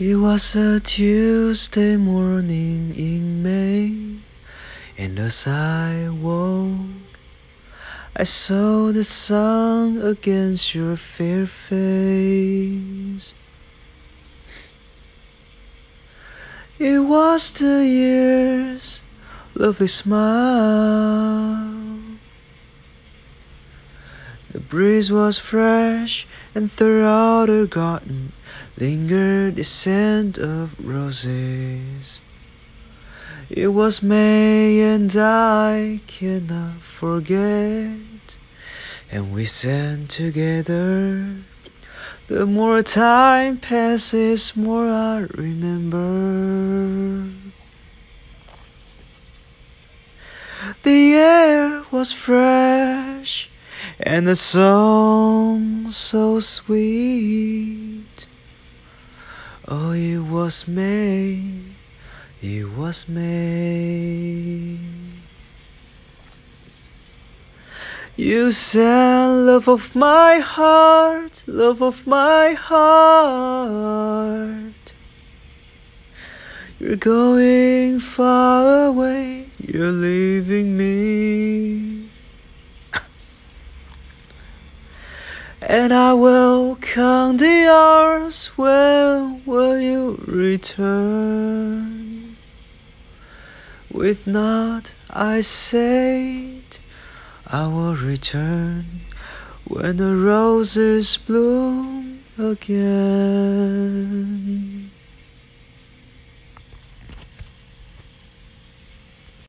It was a Tuesday morning in May, and as I woke, I saw the sun against your fair face. It was the year's lovely smile. The breeze was fresh, and throughout the garden lingered the scent of roses. It was May, and I cannot forget. And we sang together. The more time passes, more I remember. The air was fresh, and the song so sweet. Oh, it was May, it was May. You said, love of my heart, love of my heart. You're going far away, you're leaving me. And I will count the hours, when will you return? With not I said, I will return when the roses bloom again.